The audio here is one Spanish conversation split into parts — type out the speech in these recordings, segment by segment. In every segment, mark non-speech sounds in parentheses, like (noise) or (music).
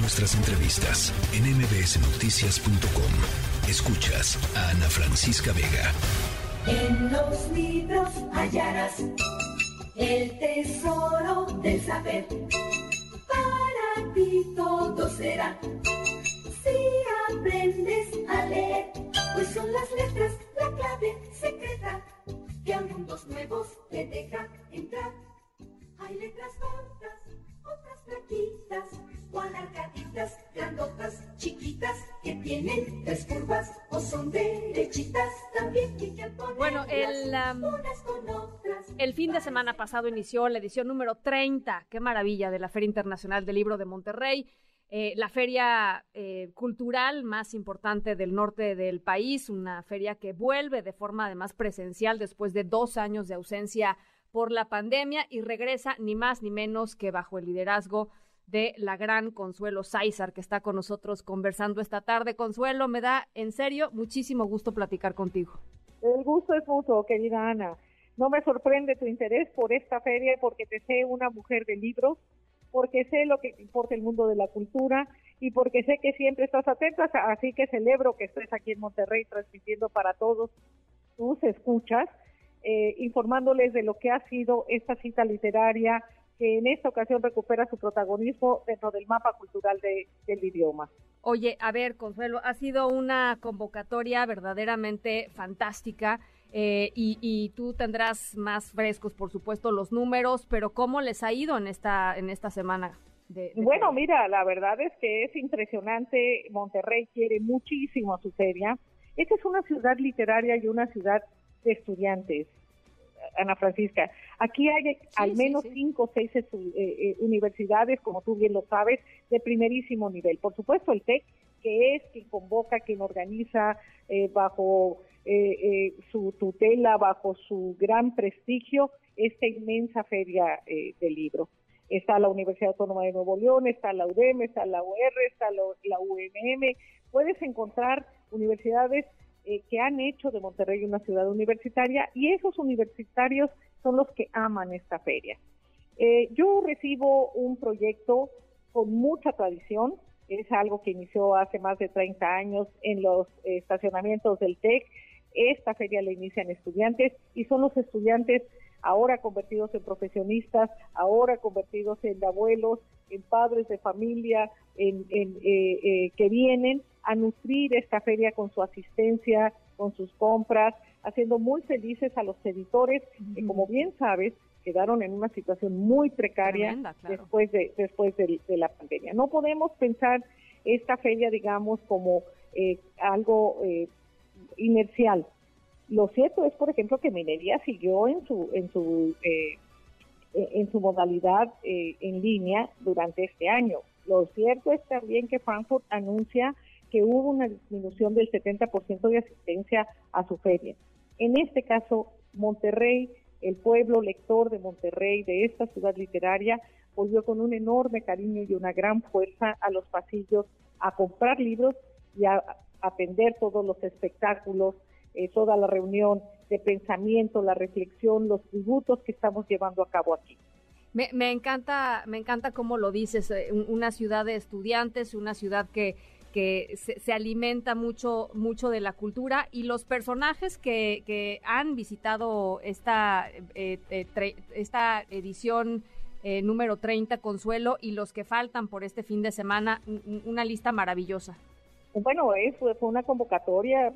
Nuestras entrevistas en mbsnoticias.com. Escuchas a Ana Francisca Vega. En los libros hallarás el tesoro del saber. Para ti todo será si aprendes a leer, pues son las letras la clave secreta que a mundos nuevos te deja tienen tres curvas o son derechitas. También Bueno, el, el fin de semana pasado inició la edición número 30, qué maravilla, de la Feria Internacional del Libro de Monterrey. Eh, la feria eh, cultural más importante del norte del país, una feria que vuelve de forma además presencial después de dos años de ausencia por la pandemia y regresa ni más ni menos que bajo el liderazgo de la gran Consuelo Sáizar, que está con nosotros conversando esta tarde. Consuelo, me da en serio muchísimo gusto platicar contigo. El gusto es mutuo, querida Ana. No me sorprende tu interés por esta feria porque te sé una mujer de libros, porque sé lo que importa el mundo de la cultura y porque sé que siempre estás atenta, así que celebro que estés aquí en Monterrey transmitiendo para todos tus escuchas, eh, informándoles de lo que ha sido esta cita literaria que en esta ocasión recupera su protagonismo dentro del mapa cultural del idioma. Oye, a ver, Consuelo, ha sido una convocatoria verdaderamente fantástica. Eh, y, tú tendrás más frescos, por supuesto, los números, pero ¿cómo les ha ido en esta, en esta semana? bueno, mira, la verdad es que es impresionante. Monterrey quiere muchísimo a su feria. Esta es una ciudad literaria y una ciudad de estudiantes. Ana Francisca. Aquí hay al menos cinco o seis eh, eh, universidades, como tú bien lo sabes, de primerísimo nivel. Por supuesto, el TEC, que es quien convoca, quien organiza eh, bajo su tutela, bajo su gran prestigio, esta inmensa feria del libro. Está la Universidad Autónoma de Nuevo León, está la UDEM, está la UR, está la, la UNM. Puedes encontrar universidades eh, que han hecho de Monterrey una ciudad universitaria y esos universitarios son los que aman esta feria. Eh, yo recibo un proyecto con mucha tradición, es algo que inició hace más de 30 años en los estacionamientos del TEC. Esta feria la inician estudiantes y son los estudiantes ahora convertidos en profesionistas, ahora convertidos en abuelos, en padres de familia, en, eh, que vienen a nutrir esta feria con su asistencia, con sus compras, haciendo muy felices a los editores que, como bien sabes, quedaron en una situación muy precaria después de después de, la pandemia. No podemos pensar esta feria, digamos, como eh, algo eh, inercial. Lo cierto es, por ejemplo, que Minería siguió en su en su eh, su modalidad en línea durante este año. Lo cierto es también que Frankfurt anuncia que hubo una disminución del 70% de asistencia a su feria. En este caso, Monterrey, el pueblo lector de Monterrey, de esta ciudad literaria, volvió con un enorme cariño y una gran fuerza a los pasillos a comprar libros y a aprender todos los espectáculos, eh, toda la reunión de pensamiento, la reflexión, los tributos que estamos llevando a cabo aquí. Me, me encanta, me encanta cómo lo dices, eh, una ciudad de estudiantes, una ciudad que que se, alimenta mucho, mucho de la cultura y los personajes que, que han visitado esta, eh, eh, esta edición eh, número 30, Consuelo, y los que faltan por este fin de semana, una lista maravillosa. Bueno, es, fue una convocatoria,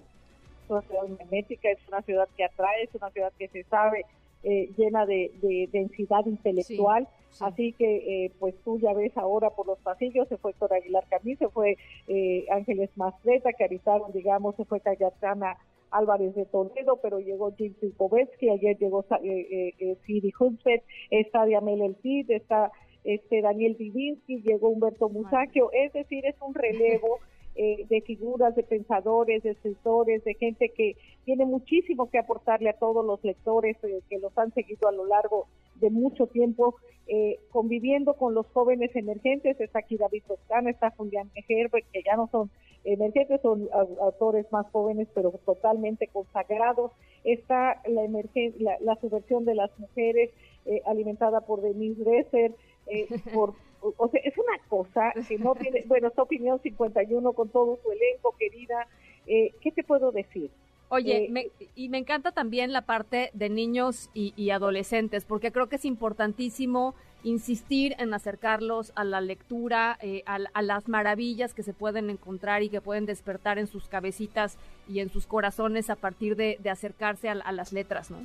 es una ciudad magnética, es una ciudad que atrae, es una ciudad que se sabe llena de, densidad intelectual. Así que, eh, pues tú ya ves ahora por los pasillos, se fue Héctor Aguilar Camí, se fue eh, Ángeles Mastreta, que habitaron, digamos, se fue Cayatana Álvarez de Toledo, pero llegó Jim Silkovetsky, ayer llegó eh, eh, Siri Hunspet, está Diamel El Cid, está este Daniel Divinsky, llegó Humberto Musacchio, es decir, es un relevo eh, de figuras, de pensadores, de escritores, de gente que tiene muchísimo que aportarle a todos los lectores que los han seguido a lo largo de mucho tiempo eh, conviviendo con los jóvenes emergentes. Está aquí David Toscana, está Julián Herbert, que ya no son emergentes, son autores más jóvenes, pero totalmente consagrados. Está la, la, la subversión de las mujeres, eh, alimentada por Denise Dresser, eh, (laughs) por O sea, es una cosa (laughs) que no tiene, bueno, esta opinión 51 con todo su elenco, querida, eh, ¿qué te puedo decir? Oye, eh, y me encanta también la parte de niños y, adolescentes, porque creo que es importantísimo insistir en acercarlos a la lectura, eh, a, las maravillas que se pueden encontrar y que pueden despertar en sus cabecitas y en sus corazones a partir de, acercarse a, las letras, ¿no?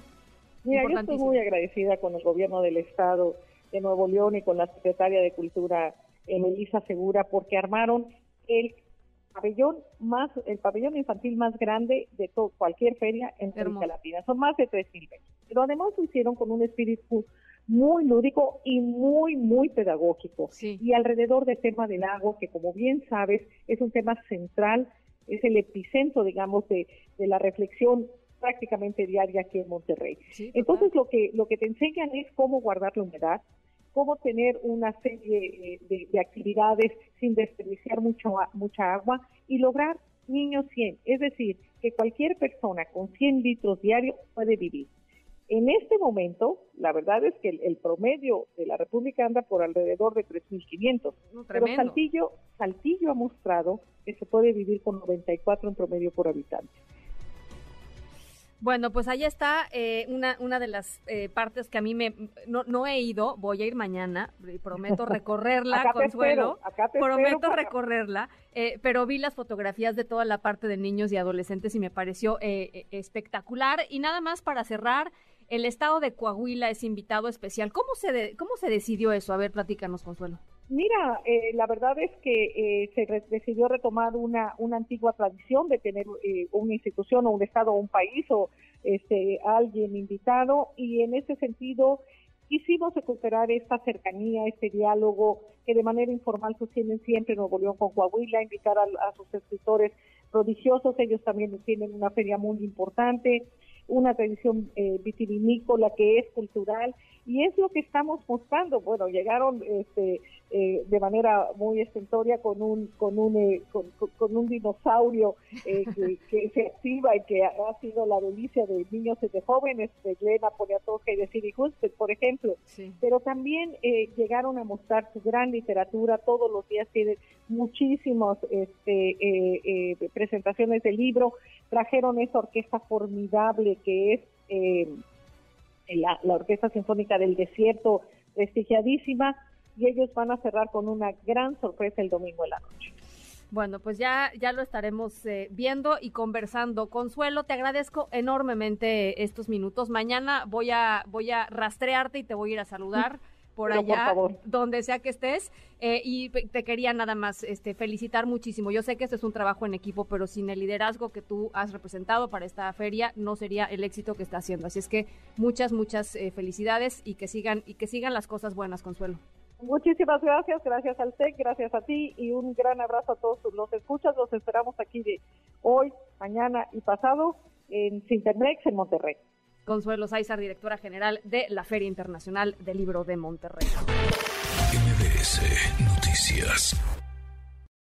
Mira, yo estoy muy agradecida con el gobierno del Estado de Nuevo León y con la secretaria de Cultura, Melissa Segura, porque armaron el pabellón más, el pabellón infantil más grande de todo, cualquier feria en América Latina. Son más de 3.000 metros. Pero además lo hicieron con un espíritu muy lúdico y muy, muy pedagógico. Y alrededor del tema del lago, que como bien sabes, es un tema central, es el epicentro, digamos, de, de la reflexión prácticamente diaria aquí en Monterrey. Entonces lo que, lo que te enseñan es cómo guardar la humedad, cómo tener una serie eh, de, actividades sin desperdiciar mucho, mucha agua y lograr niños 100. Es decir, que cualquier persona con 100 litros diarios puede vivir. En este momento, la verdad es que el, promedio de la República anda por alrededor de 3.500. pero Saltillo, Saltillo ha mostrado que se puede vivir con 94 en promedio por habitante. Bueno, pues ahí está eh, una, una de las eh, partes que a mí me no, no he ido, voy a ir mañana, prometo (laughs) recorrerla, Consuelo, prometo recorrerla, eh, pero vi las fotografías de toda la parte de niños y adolescentes y me pareció espectacular. Y nada más para cerrar, el estado de Coahuila es invitado especial. ¿Cómo se, cómo se decidió eso? A ver, platícanos, Consuelo. Mira, eh, la verdad es que eh, se decidió retomar una, una antigua tradición de tener eh, una institución o un estado o un país o este, alguien invitado y en ese sentido quisimos recuperar esta cercanía, este diálogo que de manera informal sostienen siempre Nuevo León con Coahuila, invitar a, sus escritores prodigiosos, ellos también tienen una feria muy importante, una tradición eh, vitivinícola que es cultural y es lo que estamos mostrando. Bueno, llegaron este, eh, de manera muy estentoria con un con un eh, con, un dinosaurio eh, (laughs) que, se activa y que ha, sido la delicia de niños y de jóvenes, de Glena Poniatowska y de Siri Husted, por ejemplo. Pero también llegaron a mostrar su gran literatura. Todos los días tienen muchísimas este, presentaciones de libro. Trajeron esa orquesta formidable que es la, la Orquesta Sinfónica del Desierto, prestigiadísima, y ellos van a cerrar con una gran sorpresa el domingo en la noche. Bueno, pues ya, ya lo estaremos eh, viendo y conversando. Consuelo, te agradezco enormemente estos minutos. Mañana voy a, voy a rastrearte y te voy a ir a saludar (laughs) por allá, donde sea que estés. Eh, y te quería nada más este, felicitar muchísimo. Yo sé que este es un trabajo en equipo, pero sin el liderazgo que tú has representado para esta feria, no sería el éxito que está haciendo. Así es que muchas, muchas eh, felicidades y que sigan, y que sigan las cosas buenas, Consuelo. Muchísimas gracias, gracias al TEC, gracias a ti y un gran abrazo a todos los escuchas. Los esperamos aquí de hoy, mañana y pasado en Sintermex en Monterrey. Consuelo Sáizar, directora general de la Feria Internacional del Libro de Monterrey.